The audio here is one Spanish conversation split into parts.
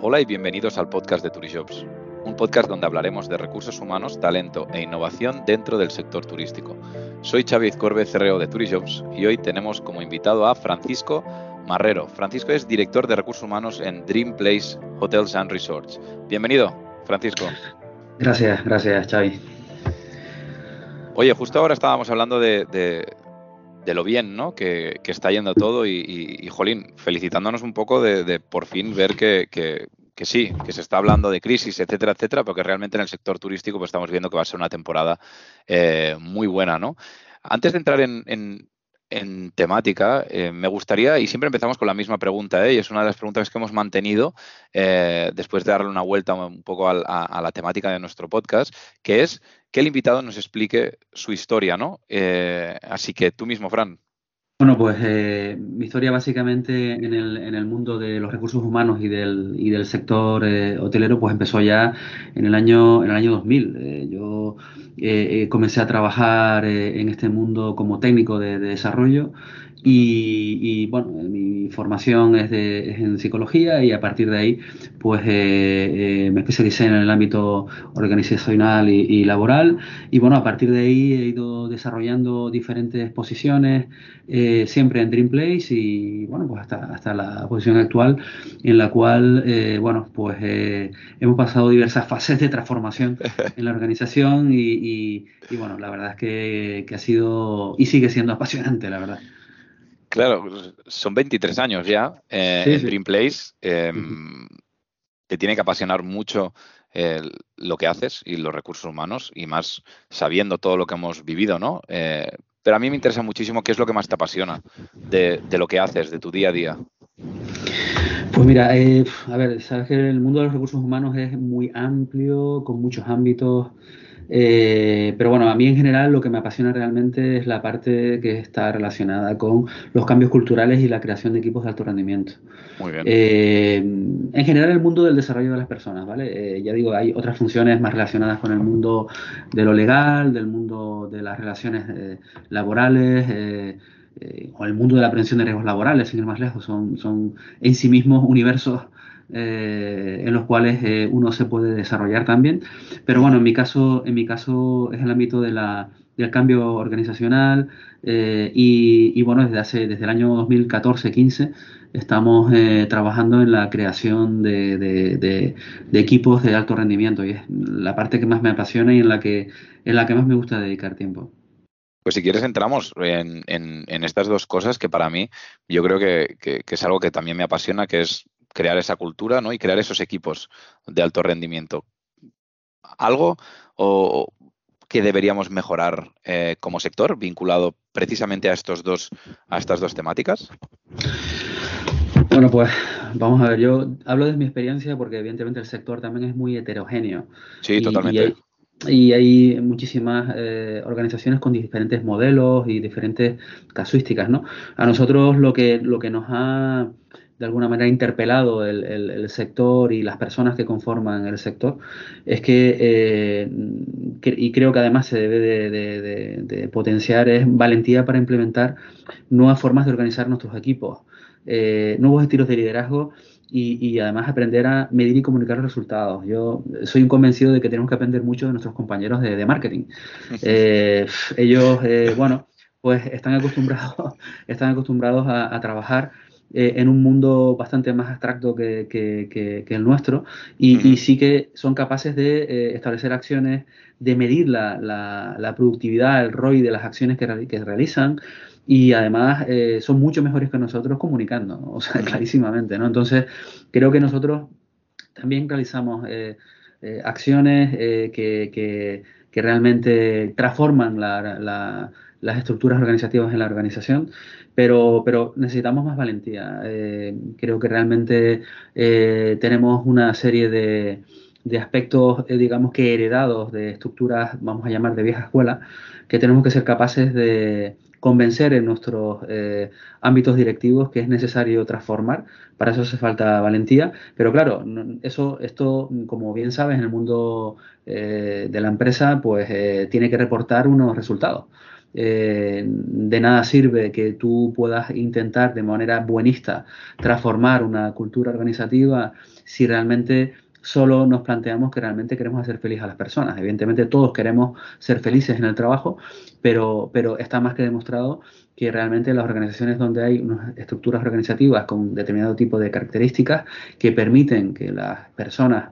Hola y bienvenidos al podcast de Turijobs, un podcast donde hablaremos de recursos humanos, talento e innovación dentro del sector turístico. Soy Xavi Corbe, CRO de Turijobs, y hoy tenemos como invitado a Francisco Marrero. Francisco es director de recursos humanos en Dream Place Hotels and Resorts. Bienvenido, Francisco. Gracias, gracias, Xavi. Oye, justo ahora estábamos hablando de, lo bien ¿no? que, está yendo todo y, Jolín, felicitándonos un poco de, por fin ver que, sí, que se está hablando de crisis, etcétera, etcétera, porque realmente en el sector turístico pues estamos viendo que va a ser una temporada eh, muy buena, ¿no? Antes de entrar en, en temática, eh, me gustaría, y siempre empezamos con la misma pregunta, ¿eh? y es una de las preguntas que hemos mantenido después de darle una vuelta un poco a, la temática de nuestro podcast, que es que el invitado nos explique su historia, ¿no? así que tú mismo, Fran. Bueno, pues eh, mi historia básicamente en el, en el, mundo de los recursos humanos y del, y del sector eh, hotelero pues empezó ya en el año, en el año 2000. Eh, yo comencé a trabajar en este mundo como técnico de desarrollo y, bueno, mi formación es, de, en psicología y a partir de ahí pues eh, eh, me especialicé en el ámbito organizacional y, laboral y bueno, a partir de ahí he ido desarrollando diferentes posiciones eh, siempre en Dream Place y bueno, pues hasta, la posición actual en la cual bueno, pues hemos pasado diversas fases de transformación en la organización y, y bueno, la verdad es que, que ha sido y sigue siendo apasionante, la verdad. Claro, son 23 años ya eh, en Dream Place. Em, te tiene que apasionar mucho lo que haces y los recursos humanos, y más sabiendo todo lo que hemos vivido, ¿no? Eh, pero a mí me interesa muchísimo qué es lo que más te apasiona de, lo que haces, de tu día a día. Pues mira, eh, a ver, sabes que el mundo de los recursos humanos es muy amplio, con muchos ámbitos. Eh, pero bueno, a mí en general lo que me apasiona realmente es la parte que está relacionada con los cambios culturales y la creación de equipos de alto rendimiento. Muy bien. Eh, en general el mundo del desarrollo de las personas, ¿vale? Eh, ya digo, hay otras funciones más relacionadas con el mundo de lo legal, del mundo de las relaciones laborales. o el mundo de la prevención de riesgos laborales, sin ir más lejos, son, son en sí mismos universos eh, en los cuales eh, uno se puede desarrollar también. Pero bueno, en mi caso, en mi caso es el ámbito del cambio organizacional eh, y, bueno, desde hace desde el año 2014-15 estamos trabajando en la creación de, equipos de alto rendimiento y es la parte que más me apasiona y en la que en la que más me gusta dedicar tiempo. Pues si quieres entramos en, estas dos cosas que para mí yo creo que, es algo que también me apasiona, que es crear esa cultura ¿no? y crear esos equipos de alto rendimiento. ¿Algo o que deberíamos mejorar eh, como sector vinculado precisamente a estos dos, a estas dos temáticas? Bueno, pues vamos a ver, yo hablo de mi experiencia porque evidentemente el sector también es muy heterogéneo. Sí, totalmente. Y hay, muchísimas eh, organizaciones con diferentes modelos y diferentes casuísticas, ¿no? A nosotros lo que, lo que nos ha de alguna manera interpelado el, sector y las personas que conforman el sector, es que, eh, y creo que además se debe de, potenciar, es valentía para implementar nuevas formas de organizar nuestros equipos, eh, nuevos estilos de liderazgo y, además aprender a medir y comunicar los resultados. Yo soy un convencido de que tenemos que aprender mucho de nuestros compañeros de, marketing. Eh, ellos, bueno, pues están acostumbrados, están acostumbrados a trabajar eh, en un mundo bastante más abstracto que, el nuestro. Y, sí que son capaces de eh, establecer acciones, de medir la, productividad, el ROI de las acciones que, realizan. Y además eh, son mucho mejores que nosotros comunicando, o sea, clarísimamente, ¿no? Entonces, creo que nosotros también realizamos acciones que, realmente transforman las estructuras organizativas en la organización pero, pero necesitamos más valentía. Eh, creo que realmente eh, tenemos una serie de, de aspectos, eh, digamos que heredados de estructuras, vamos a llamar de vieja escuela, que tenemos que ser capaces de convencer en nuestros ámbitos directivos que es necesario transformar. Para eso hace falta valentía. Pero claro, eso, esto, como bien sabes, en el mundo de la empresa, pues tiene que reportar unos resultados. Eh, de nada sirve que tú puedas intentar de manera buenista transformar una cultura organizativa si realmente solo nos planteamos que realmente queremos hacer feliz a las personas. Evidentemente todos queremos ser felices en el trabajo, pero, pero está más que demostrado que realmente las organizaciones donde hay unas estructuras organizativas con determinado tipo de características que permiten que las personas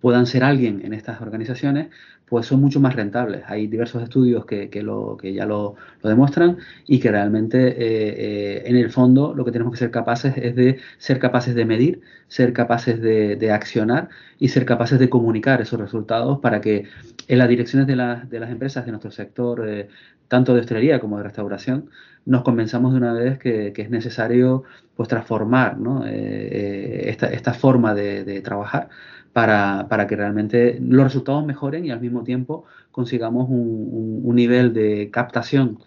puedan ser alguien en estas organizaciones, pues son mucho más rentables. Hay diversos estudios que, que, lo, que ya lo, lo, demuestran y que realmente eh, eh, en el fondo lo que tenemos que ser capaces es de ser capaces de medir, ser capaces de, de accionar y ser capaces de comunicar esos resultados para que en las direcciones de, la, de las empresas de nuestro sector, eh, tanto de hostelería como de restauración, nos convenzamos de una vez que, que es necesario pues transformar ¿no? esta, esta, forma de, de trabajar para, para, que realmente los resultados mejoren y al mismo tiempo consigamos un, un, nivel de captación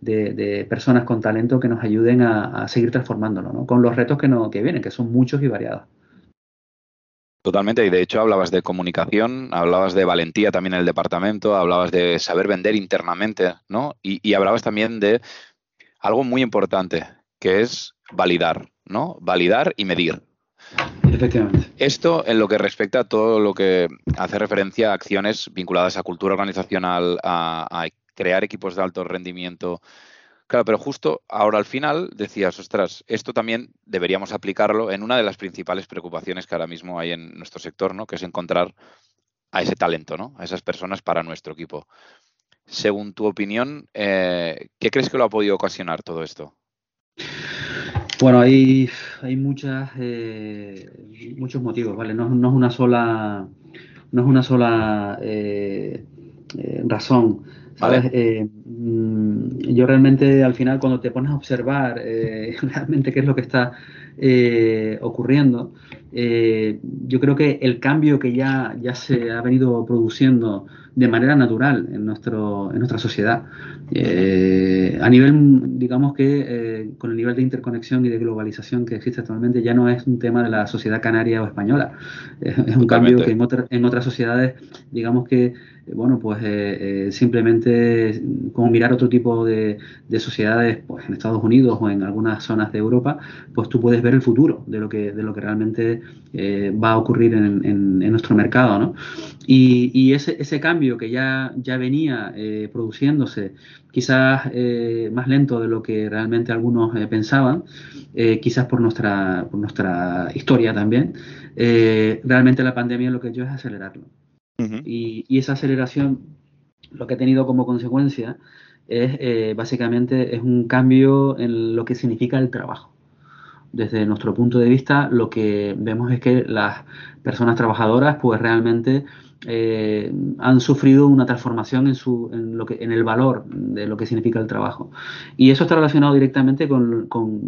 de, de, personas con talento que nos ayuden a, a seguir transformándolo, ¿no? con los retos que, no, que vienen, que son muchos y variados. Totalmente, y de hecho hablabas de comunicación, hablabas de valentía también en el departamento, hablabas de saber vender internamente, ¿no? Y, y hablabas también de algo muy importante, que es validar, ¿no? Validar y medir. Efectivamente. Esto en lo que respecta a todo lo que hace referencia a acciones vinculadas a cultura organizacional, a, crear equipos de alto rendimiento. Claro, pero justo ahora al final decías, ostras, esto también deberíamos aplicarlo en una de las principales preocupaciones que ahora mismo hay en nuestro sector, ¿no? Que es encontrar a ese talento, ¿no? A esas personas para nuestro equipo. Según tu opinión, eh, ¿qué crees que lo ha podido ocasionar todo esto? Bueno, hay, hay muchas, eh, muchos motivos, ¿vale? No, no, es una sola, no es una sola eh, eh, razón. ¿sabes? Vale. yo realmente al final cuando te pones a observar realmente qué es lo que está ocurriendo, yo creo que el cambio que ya, ya se ha venido produciendo de manera natural en, nuestro, en nuestra sociedad. Eh, a nivel, digamos que eh, con el nivel de interconexión y de globalización que existe actualmente, ya no es un tema de la sociedad canaria o española. es un Totalmente. cambio que en, otra, en, otras sociedades, digamos que, bueno, pues eh, simplemente como mirar otro tipo de, de, sociedades, pues en Estados Unidos o en algunas zonas de Europa, pues tú puedes ver el futuro de lo que, de lo que realmente va a ocurrir en, nuestro mercado, ¿no? Y, ese, ese cambio que ya, ya venía eh, produciéndose, quizás eh, más lento de lo que realmente algunos eh, pensaban, eh, quizás por nuestra, por nuestra historia también, eh, realmente la pandemia lo que ha hecho es acelerarlo. Y, y, esa aceleración lo que ha tenido como consecuencia es eh, básicamente es un cambio en lo que significa el trabajo. Desde nuestro punto de vista, lo que vemos es que las personas trabajadoras, pues realmente eh, han sufrido una transformación en, su, en, lo que, en el valor de lo que significa el trabajo. Y eso está relacionado directamente con, con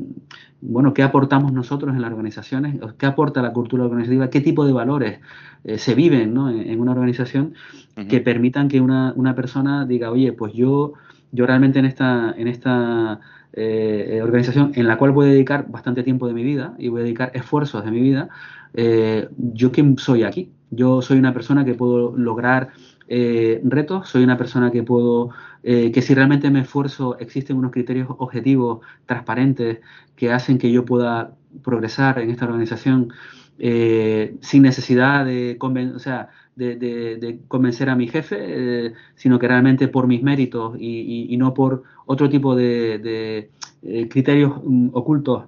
bueno, qué aportamos nosotros en las organizaciones, qué aporta la cultura organizativa, qué tipo de valores eh, se viven ¿no? en, en, una organización uh -huh. que permitan que una, una, persona diga, oye, pues yo, yo realmente en esta, en esta eh, organización en la cual voy a dedicar bastante tiempo de mi vida y voy a dedicar esfuerzos de mi vida, eh, yo quién soy aquí, yo soy una persona que puedo lograr eh, retos, soy una persona que puedo, eh, que si realmente me esfuerzo, existen unos criterios objetivos, transparentes, que hacen que yo pueda progresar en esta organización eh, sin necesidad de, o sea, de, convencer a mi jefe, eh, sino que realmente por mis méritos y, y, no por otro tipo de, eh, criterios um, ocultos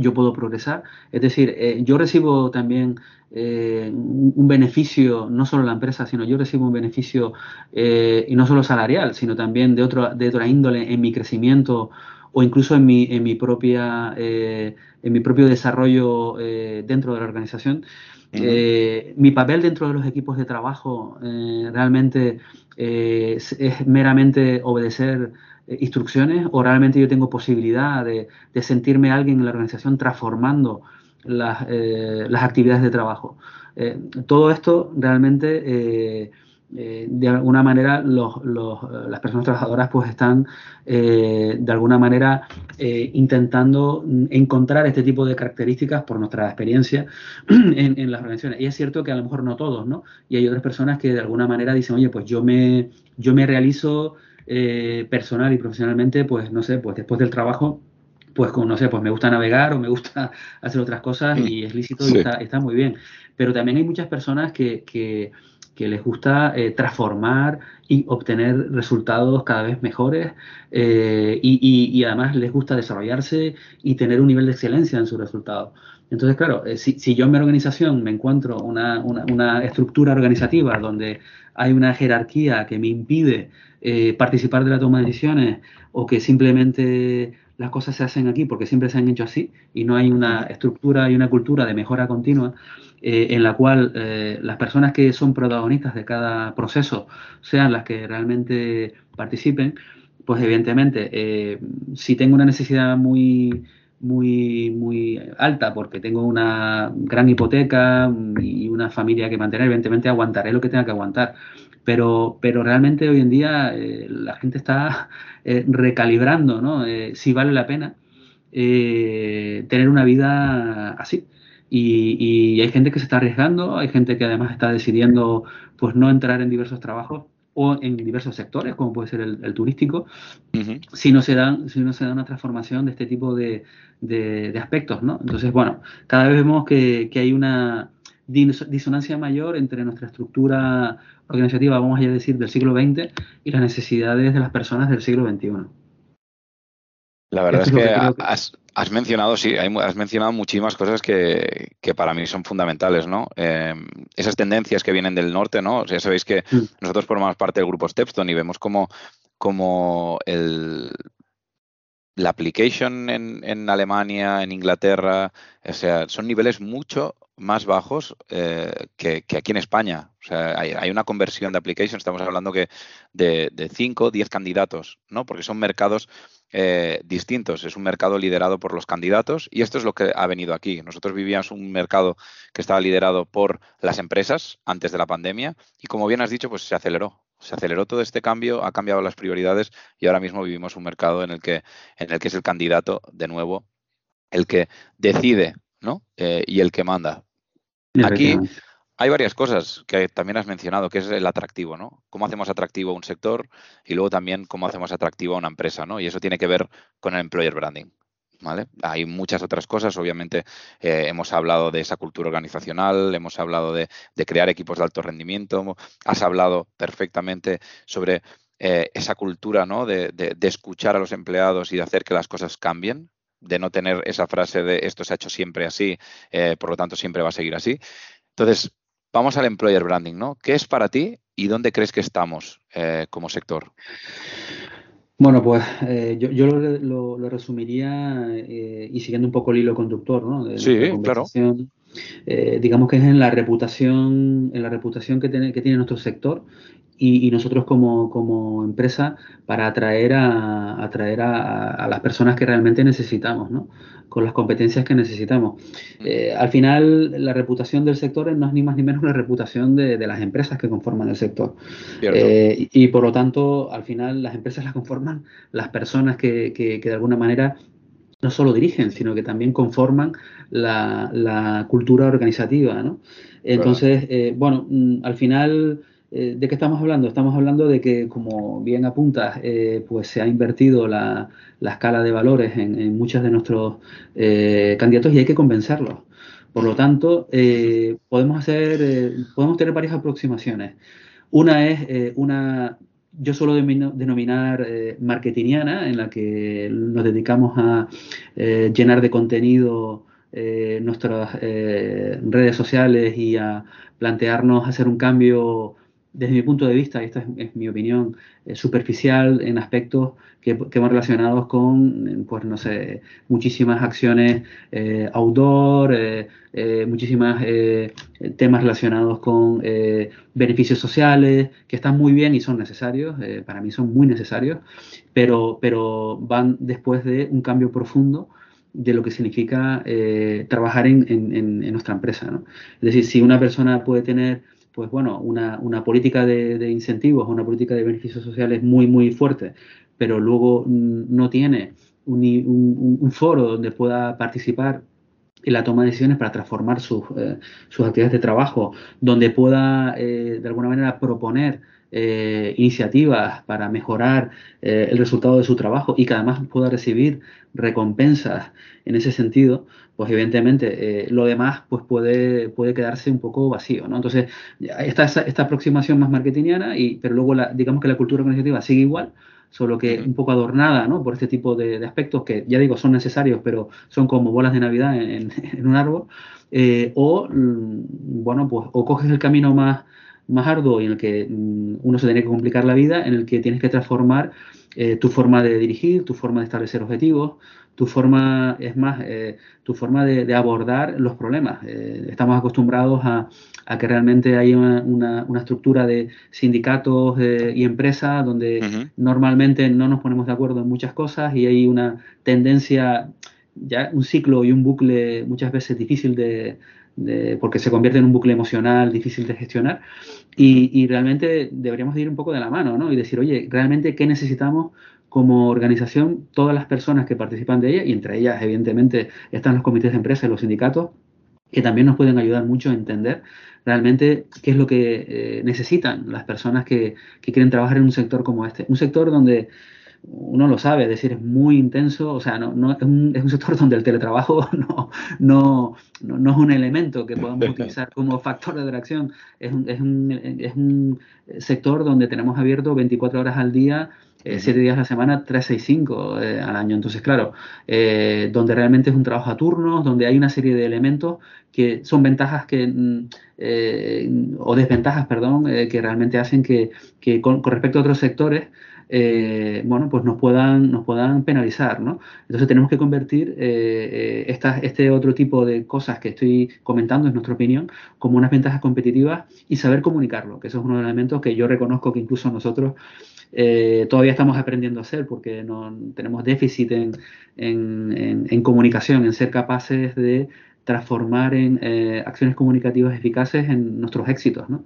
yo puedo progresar. Es decir, eh, yo recibo también eh, un beneficio, no solo la empresa, sino yo recibo un beneficio, eh, y no solo salarial, sino también de, otro, de otra índole en mi crecimiento o incluso en mi, en mi, propia, en mi propio desarrollo dentro de la organización. Uh -huh. mi papel dentro de los equipos de trabajo realmente es, es meramente obedecer instrucciones o realmente yo tengo posibilidad de, de sentirme alguien en la organización transformando las, eh, las actividades de trabajo. Eh, todo esto realmente, eh, de alguna manera, los, las personas trabajadoras pues están de alguna manera intentando encontrar este tipo de características por nuestra experiencia en, en, las organizaciones. Y es cierto que a lo mejor no todos, ¿no? Y hay otras personas que de alguna manera dicen, oye, pues yo me, yo me realizo eh, personal y profesionalmente, pues no sé, pues después del trabajo, pues no sé, pues me gusta navegar o me gusta hacer otras cosas y es lícito y está, muy bien. Pero también hay muchas personas que, que, les gusta eh, transformar y obtener resultados cada vez mejores eh, y, además les gusta desarrollarse y tener un nivel de excelencia en sus resultados. Entonces, claro, eh, si, yo en mi organización me encuentro una, una, estructura organizativa donde hay una jerarquía que me impide eh, participar de la toma de decisiones o que simplemente las cosas se hacen aquí porque siempre se han hecho así y no hay una estructura y una cultura de mejora continua eh, en la cual las personas que son protagonistas de cada proceso sean las que realmente participen, pues evidentemente, si tengo una necesidad muy muy, muy alta porque tengo una gran hipoteca y una familia que mantener, evidentemente aguantaré lo que tenga que aguantar. Pero, pero realmente hoy en día eh, la gente está eh, recalibrando ¿no? Eh, si vale la pena tener una vida así. Y, y, hay gente que se está arriesgando, hay gente que además está decidiendo pues no entrar en diversos trabajos o en diversos sectores, como puede ser el, turístico, si, no se dan, si no se da una transformación de este tipo de, de, aspectos, ¿no? Entonces, bueno, cada vez vemos que, que, hay una disonancia mayor entre nuestra estructura organizativa, vamos a decir, del siglo XX y las necesidades de las personas del siglo XXI. La verdad es, que, has, mencionado, sí, has mencionado muchísimas cosas que, para mí son fundamentales, ¿no? Eh, esas tendencias que vienen del norte, ¿no? ya sabéis que mm. nosotros formamos parte del grupo Stepstone y vemos como, como el, la application en, en, Alemania, en Inglaterra, o sea, son niveles mucho más bajos eh, que, aquí en España. O sea, hay, una conversión de application, estamos hablando que de 5 o 10 candidatos, ¿no? Porque son mercados eh, distintos. Es un mercado liderado por los candidatos y esto es lo que ha venido aquí. Nosotros vivíamos un mercado que estaba liderado por las empresas antes de la pandemia y como bien has dicho, pues se aceleró. Se aceleró todo este cambio, ha cambiado las prioridades y ahora mismo vivimos un mercado en el que, en el que es el candidato, de nuevo, el que decide ¿no? Eh, y el que manda. Aquí hay varias cosas que también has mencionado, que es el atractivo, ¿no? Cómo hacemos atractivo un sector y luego también cómo hacemos atractivo a una empresa, ¿no? Y eso tiene que ver con el employer branding. ¿Vale? Hay muchas otras cosas, obviamente eh, hemos hablado de esa cultura organizacional, hemos hablado de, crear equipos de alto rendimiento, has hablado perfectamente sobre eh, esa cultura ¿no? de, escuchar a los empleados y de hacer que las cosas cambien, de no tener esa frase de esto se ha hecho siempre así, eh, por lo tanto siempre va a seguir así. Entonces, vamos al employer branding, ¿no? ¿Qué es para ti y dónde crees que estamos eh, como sector? Bueno, pues eh, yo, lo, resumiría y siguiendo un poco el hilo conductor, ¿no? sí, claro. digamos que es en la reputación, en la reputación que tiene, que tiene nuestro sector y, nosotros como, como, empresa para atraer a, atraer a, las personas que realmente necesitamos, ¿no? con las competencias que necesitamos. Eh, al final, la reputación del sector no es ni más ni menos la reputación de, las empresas que conforman el sector. Eh, y, por lo tanto, al final, las empresas las conforman las personas que, que, de alguna manera no solo dirigen, sino que también conforman la, cultura organizativa. ¿no? Entonces, eh, bueno, mm, al final eh, ¿De qué estamos hablando? Estamos hablando de que, como bien apuntas, eh, pues se ha invertido la, escala de valores en, muchos de nuestros eh, candidatos y hay que convencerlos. Por lo tanto, podemos hacer, podemos tener varias aproximaciones. Una es una, yo suelo denominar marketingiana, en la que nos dedicamos a llenar de contenido nuestras redes sociales y a plantearnos hacer un cambio desde mi punto de vista, esta es, mi opinión, eh, superficial en aspectos que, que, van relacionados con, pues no sé, muchísimas acciones eh, outdoor, eh, eh muchísimas temas relacionados con beneficios sociales, que están muy bien y son necesarios, para mí son muy necesarios, pero, pero van después de un cambio profundo de lo que significa trabajar en, en, nuestra empresa. Es decir, si una persona puede tener pues bueno, una, una política de, incentivos, una política de beneficios sociales muy, muy fuerte, pero luego no tiene un, foro donde pueda participar en la toma de decisiones para transformar sus, eh, sus actividades de trabajo, donde pueda eh, de alguna manera proponer eh, iniciativas para mejorar eh, el resultado de su trabajo y que además pueda recibir recompensas en ese sentido, pues evidentemente lo demás pues puede, puede quedarse un poco vacío, ¿no? Entonces, está esta, esta aproximación más marketingiana, y, pero luego la, digamos que la cultura organizativa sigue igual, solo que un poco adornada ¿no? por este tipo de, aspectos que, ya digo, son necesarios, pero son como bolas de Navidad en, un árbol. Eh, o, mm, bueno, pues o coges el camino más, más arduo en el que mm, uno se tiene que complicar la vida, en el que tienes que transformar eh, tu forma de dirigir, tu forma de establecer objetivos, tu forma, es más, eh, tu forma de, abordar los problemas. estamos acostumbrados a, a que realmente hay una, estructura de sindicatos eh, y empresas donde normalmente no nos ponemos de acuerdo en muchas cosas y hay una tendencia, ya un ciclo y un bucle muchas veces difícil de, porque se convierte en un bucle emocional difícil de gestionar y, realmente deberíamos ir un poco de la mano ¿no? y decir, oye, realmente qué necesitamos como organización todas las personas que participan de ella y entre ellas evidentemente están los comités de empresa y los sindicatos que también nos pueden ayudar mucho a entender realmente qué es lo que eh, necesitan las personas que, quieren trabajar en un sector como este. Un sector donde uno lo sabe, es decir, es muy intenso, o sea, no, no es, un, es, un, sector donde el teletrabajo no, no, no, es un elemento que podamos utilizar como factor de atracción, es un, es un, es un sector donde tenemos abierto 24 horas al día siete días a la semana, 365 eh, al año. Entonces, claro, eh, donde realmente es un trabajo a turnos, donde hay una serie de elementos que son ventajas que, mm, o desventajas, perdón, que realmente hacen que, con, respecto a otros sectores, bueno, pues nos puedan, nos puedan penalizar, ¿no? Entonces tenemos que convertir este otro tipo de cosas que estoy comentando, en nuestra opinión, como unas ventajas competitivas y saber comunicarlo, que eso es uno de los elementos que yo reconozco que incluso nosotros eh, todavía estamos aprendiendo a hacer porque no, tenemos déficit en, comunicación, en ser capaces de transformar en eh, acciones comunicativas eficaces en nuestros éxitos, ¿no?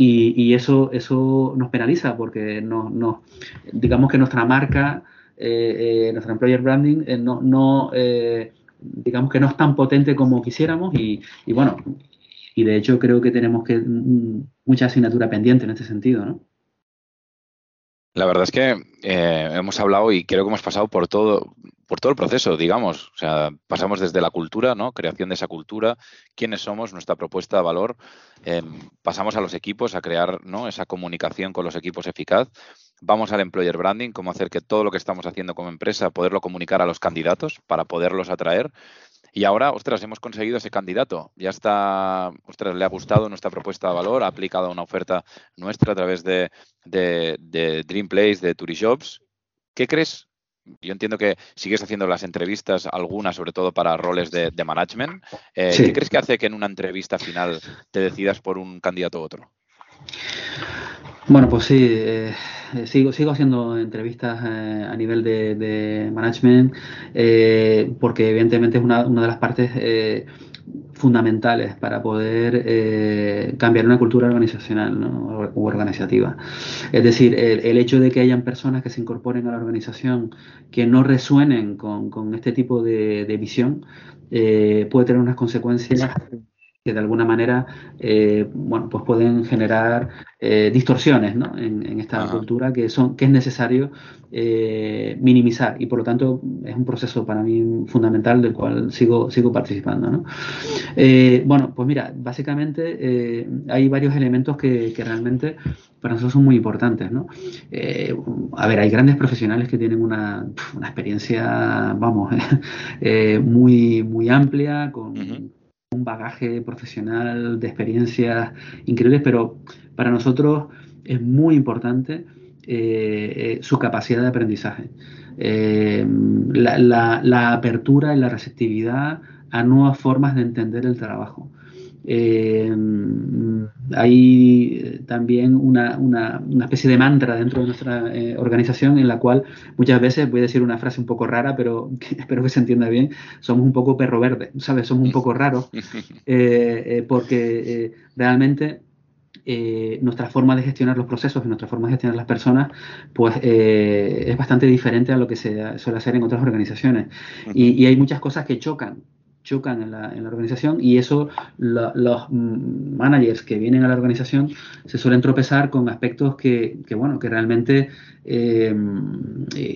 Y, eso, eso nos penaliza porque no, no digamos que nuestra marca, eh, nuestra employer branding, no digamos que no es tan potente como quisiéramos y, y bueno, y de hecho creo que tenemos que mm, mucha asignatura pendiente en este sentido, ¿no? La verdad es que eh, hemos hablado y creo que hemos pasado por todo, por todo el proceso, digamos. O sea, pasamos desde la cultura, ¿no? Creación de esa cultura, quiénes somos, nuestra propuesta de valor. Em, pasamos a los equipos, a crear ¿no? esa comunicación con los equipos eficaz. Vamos al employer branding, cómo hacer que todo lo que estamos haciendo como empresa, poderlo comunicar a los candidatos para poderlos atraer. Y ahora, ostras, hemos conseguido ese candidato. Ya está, ostras, le ha gustado nuestra propuesta de valor, ha aplicado una oferta nuestra a través de, de, Dream Place, de Turijobs. ¿Qué crees? Yo entiendo que sigues haciendo las entrevistas, algunas sobre todo para roles de, management. Eh, ¿Qué crees que hace que en una entrevista final te decidas por un candidato u otro? Bueno, pues sí, eh, sigo, sigo haciendo entrevistas eh, a nivel de, management eh, porque evidentemente es una, una de las partes fundamentales para poder cambiar una cultura organizacional ¿no? o organizativa. Es decir, el, hecho de que hayan personas que se incorporen a la organización que no resuenen con, con este tipo de, de visión puede tener unas consecuencias que de alguna manera eh, bueno, pues pueden generar eh, distorsiones ¿no? en, esta cultura que, son, que es necesario eh, minimizar y por lo tanto es un proceso para mí fundamental del cual sigo, sigo participando. ¿no? bueno, pues mira, básicamente hay varios elementos que, que, realmente para nosotros son muy importantes. ¿no? a ver, hay grandes profesionales que tienen una, una experiencia, vamos, muy, muy amplia, con un bagaje profesional de experiencias increíbles, pero para nosotros es muy importante eh, eh, su capacidad de aprendizaje. Eh, la, apertura y la receptividad a nuevas formas de entender el trabajo. Eh, hay también una, una, especie de mantra dentro de nuestra eh, organización en la cual muchas veces, voy a decir una frase un poco rara, pero espero que se entienda bien, somos un poco perro verde, ¿sabes? Somos un poco raros eh, porque realmente nuestra forma de gestionar los procesos y nuestra forma de gestionar las personas, pues es bastante diferente a lo que se suele hacer en otras organizaciones. y, y, hay muchas cosas que chocan chocan en la, en la organización y eso los managers que vienen a la organización se suelen tropezar con aspectos que, que bueno, que realmente eh,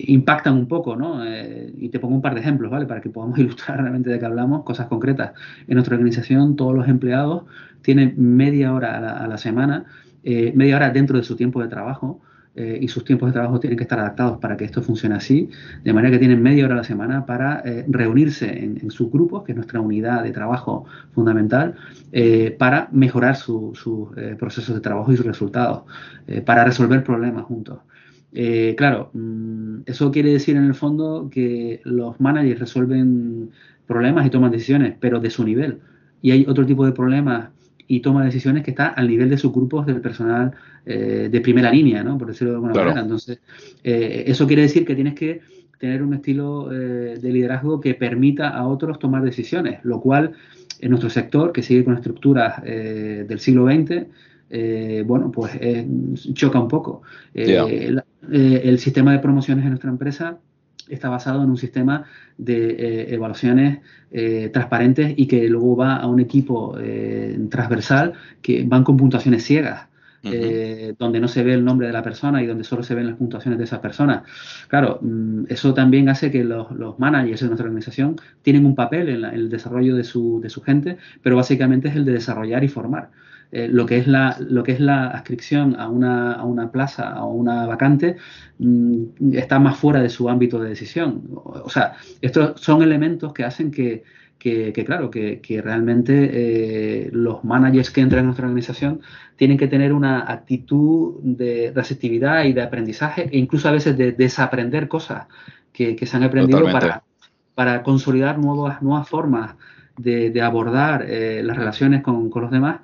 impactan un poco, ¿no? Eh, y te pongo un par de ejemplos, ¿vale? Para que podamos ilustrar realmente de qué hablamos, cosas concretas. En nuestra organización todos los empleados tienen media hora a la, a la semana, eh, media hora dentro de su tiempo de trabajo, eh, y sus tiempos de trabajo tienen que estar adaptados para que esto funcione así, de manera que tienen media hora a la semana para eh, reunirse en, sus grupos, que es nuestra unidad de trabajo fundamental, eh, para mejorar sus procesos de trabajo y sus resultados, para resolver problemas juntos. claro, mm, eso quiere decir en el fondo que los managers resuelven problemas y toman decisiones, pero de su nivel. Y hay otro tipo de problemas y toma decisiones que está al nivel de sus grupos del personal eh, de primera línea, ¿no? Por decirlo de alguna manera. Entonces, eh, eso quiere decir que tienes que tener un estilo eh, de liderazgo que permita a otros tomar decisiones, lo cual en nuestro sector, que sigue con estructuras del siglo XX, bueno, pues choca un poco. el sistema de promociones en nuestra empresa está basado en un sistema de eh, evaluaciones eh, transparentes y que luego va a un equipo eh, transversal que van con puntuaciones ciegas. donde no se ve el nombre de la persona y donde solo se ven las puntuaciones de esa persona. Claro, mm, eso también hace que los, managers de nuestra organización tienen un papel en, en el desarrollo de su, de su, gente, pero básicamente es el de desarrollar y formar. Eh, lo, que es la, lo que es la adscripción a una, a una plaza o una vacante mm, está más fuera de su ámbito de decisión. O, sea, estos son elementos que hacen que, que, claro, que, que realmente eh, los managers que entran en nuestra organización tienen que tener una actitud de receptividad y de aprendizaje e incluso a veces de desaprender cosas que, se han aprendido para, para consolidar nuevas, nuevas formas de, de abordar eh, las relaciones con, con, los demás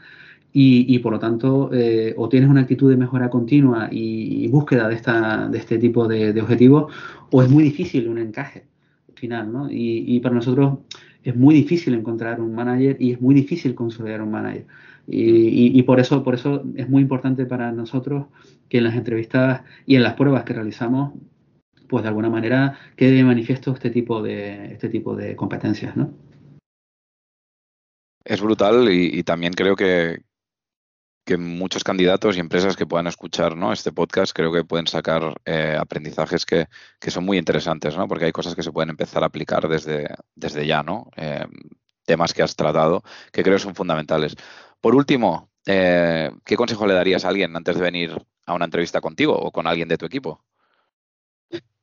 y, por lo tanto eh, o tienes una actitud de mejora continua y, búsqueda de, esta, de este tipo de, objetivos o es muy difícil un encaje final, ¿no? Y, para nosotros es muy difícil encontrar un manager y es muy difícil consolidar un manager. Y, por eso por eso es muy importante para nosotros que en las entrevistas y en las pruebas que realizamos pues de alguna manera quede manifiesto este tipo de este tipo de competencias, ¿no? Es brutal y, también creo que, que muchos candidatos y empresas que puedan escuchar ¿no? este podcast creo que pueden sacar eh, aprendizajes que, son muy interesantes, ¿no? porque hay cosas que se pueden empezar a aplicar desde, desde ya, ¿no? Eh, temas que has tratado que creo son fundamentales. Por último, eh, ¿qué consejo le darías a alguien antes de venir a una entrevista contigo o con alguien de tu equipo?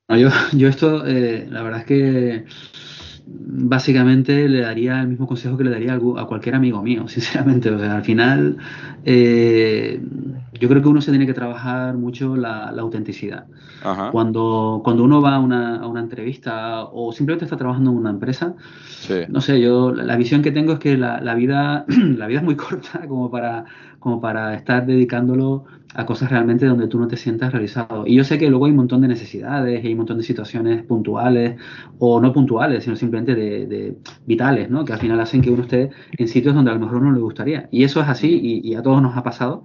yo, yo esto, la verdad es que básicamente le daría el mismo consejo que le daría a cualquier amigo mío, sinceramente. O sea, al final, eh, yo creo que uno se tiene que trabajar mucho la, autenticidad. Cuando, cuando uno va a una, a una, entrevista o simplemente está trabajando en una empresa, no sé, yo la visión que tengo es que la, la, vida, la vida es muy corta como para, como para estar dedicándolo a cosas realmente donde tú no te sientas realizado. Y yo sé que luego hay un montón de necesidades hay un montón de situaciones puntuales o no puntuales, sino simplemente de, vitales, ¿no? Que al final hacen que uno esté en sitios donde a lo mejor no le gustaría. Y eso es así y, a todos nos ha pasado.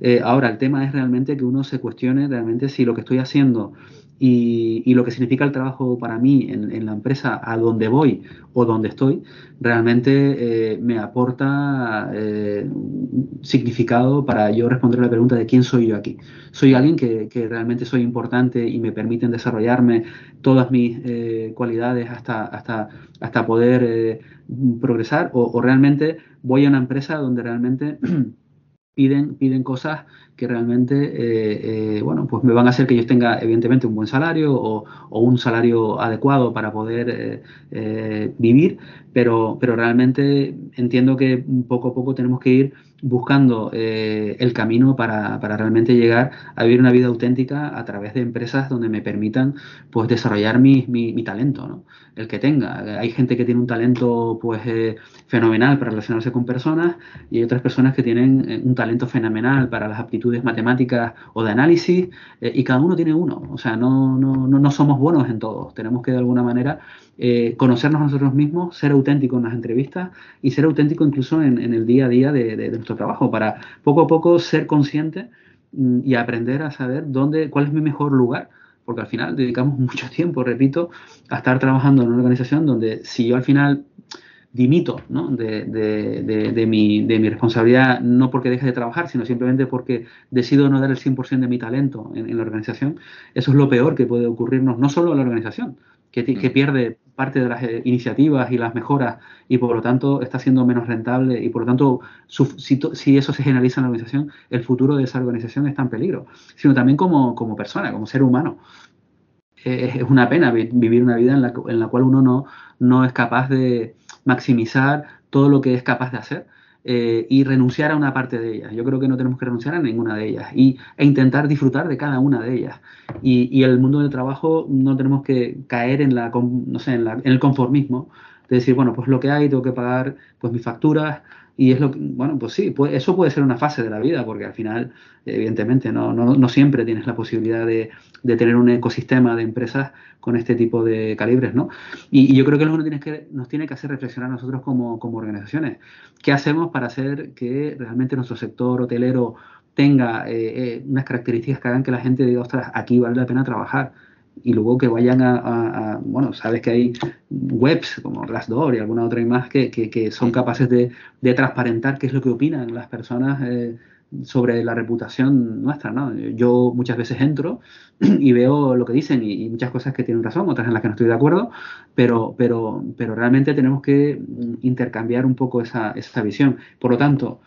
Eh, ahora, el tema es realmente que uno se cuestione realmente si lo que estoy haciendo y, lo que significa el trabajo para mí en, la empresa a donde voy o donde estoy, realmente eh, me aporta eh, significado para yo responder la pregunta de quién soy yo aquí. ¿Soy alguien que, realmente soy importante y me permiten desarrollarme todas mis eh, cualidades hasta, hasta, hasta poder progresar? O, o realmente voy a una empresa donde realmente... piden, piden cosas que realmente, eh, eh, bueno, pues me van a hacer que yo tenga evidentemente un buen salario o, un salario adecuado para poder eh, vivir, pero, pero realmente entiendo que poco a poco tenemos que ir buscando el camino para, para, realmente llegar a vivir una vida auténtica a través de empresas donde me permitan pues desarrollar mi, mi, mi talento, ¿no? el que tenga. Hay gente que tiene un talento pues fenomenal para relacionarse con personas y hay otras personas que tienen un talento fenomenal para las aptitudes matemáticas o de análisis, eh, y cada uno tiene uno. O sea, no, no, no, somos buenos en todos. Tenemos que de alguna manera eh, conocernos a nosotros mismos, ser auténticos en las entrevistas y ser auténticos incluso en, el día a día de, nuestro trabajo, para poco a poco ser consciente mm, y aprender a saber dónde, cuál es mi mejor lugar porque al final dedicamos mucho tiempo, repito, a estar trabajando en una organización donde si yo al final dimito ¿no? de, de, de, mi, de, mi, responsabilidad, no porque deje de trabajar, sino simplemente porque decido no dar el 100% de mi talento en, en, la organización, eso es lo peor que puede ocurrirnos, no solo a la organización, que, que, pierde parte de las eh, iniciativas y las mejoras y por lo tanto está siendo menos rentable y por lo tanto su, si, si, eso se generaliza en la organización, el futuro de esa organización está en peligro, sino también como, como persona, como ser humano. es una pena vivir una vida en la, en la cual uno no, no es capaz de maximizar todo lo que es capaz de hacer eh, y renunciar a una parte de ellas. Yo creo que no tenemos que renunciar a ninguna de ellas y, e intentar disfrutar de cada una de ellas. Y, y el mundo del trabajo no tenemos que caer en, la, no sé, en, el conformismo de decir, bueno, pues lo que hay, tengo que pagar pues mis facturas, y es lo que, bueno, pues sí, pues eso puede ser una fase de la vida, porque al final, evidentemente, no, no, no siempre tienes la posibilidad de, de, tener un ecosistema de empresas con este tipo de calibres, ¿no? Y, yo creo que lo que que, nos tiene que hacer reflexionar nosotros como, como organizaciones. ¿Qué hacemos para hacer que realmente nuestro sector hotelero tenga eh, eh, unas características que hagan que la gente diga, ostras, aquí vale la pena trabajar? Y luego que vayan a, bueno, sabes que hay webs como Glassdoor y alguna otra y más que, que, son capaces de, de, transparentar qué es lo que opinan las personas eh, sobre la reputación nuestra, ¿no? Yo muchas veces entro y veo lo que dicen y, muchas cosas que tienen razón, otras en las que no estoy de acuerdo, pero, pero, pero realmente tenemos que intercambiar un poco esa, esa visión. Por lo tanto,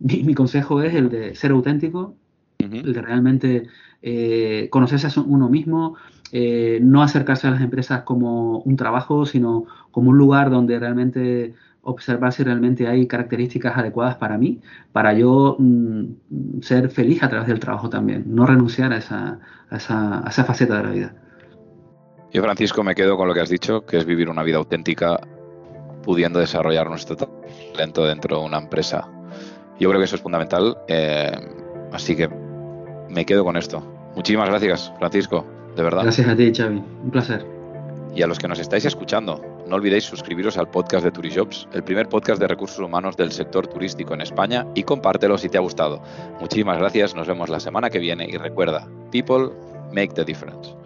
mi consejo es el de ser auténtico, el de realmente eh, conocerse a uno mismo, eh, no acercarse a las empresas como un trabajo, sino como un lugar donde realmente observar si realmente hay características adecuadas para mí, para yo mm, ser feliz a través del trabajo también, no renunciar a esa, a esa, a esa faceta de la vida. Yo, Francisco, me quedo con lo que has dicho, que es vivir una vida auténtica pudiendo desarrollar nuestro talento dentro de una empresa. Yo creo que eso es fundamental, eh, así que me quedo con esto. Muchísimas gracias, Francisco de verdad. Gracias a ti, Xavi. Un placer. Y a los que nos estáis escuchando, no olvidéis suscribiros al podcast de Turijobs, el primer podcast de recursos humanos del sector turístico en España, y compártelo si te ha gustado. Muchísimas gracias, nos vemos la semana que viene y recuerda, people make the difference.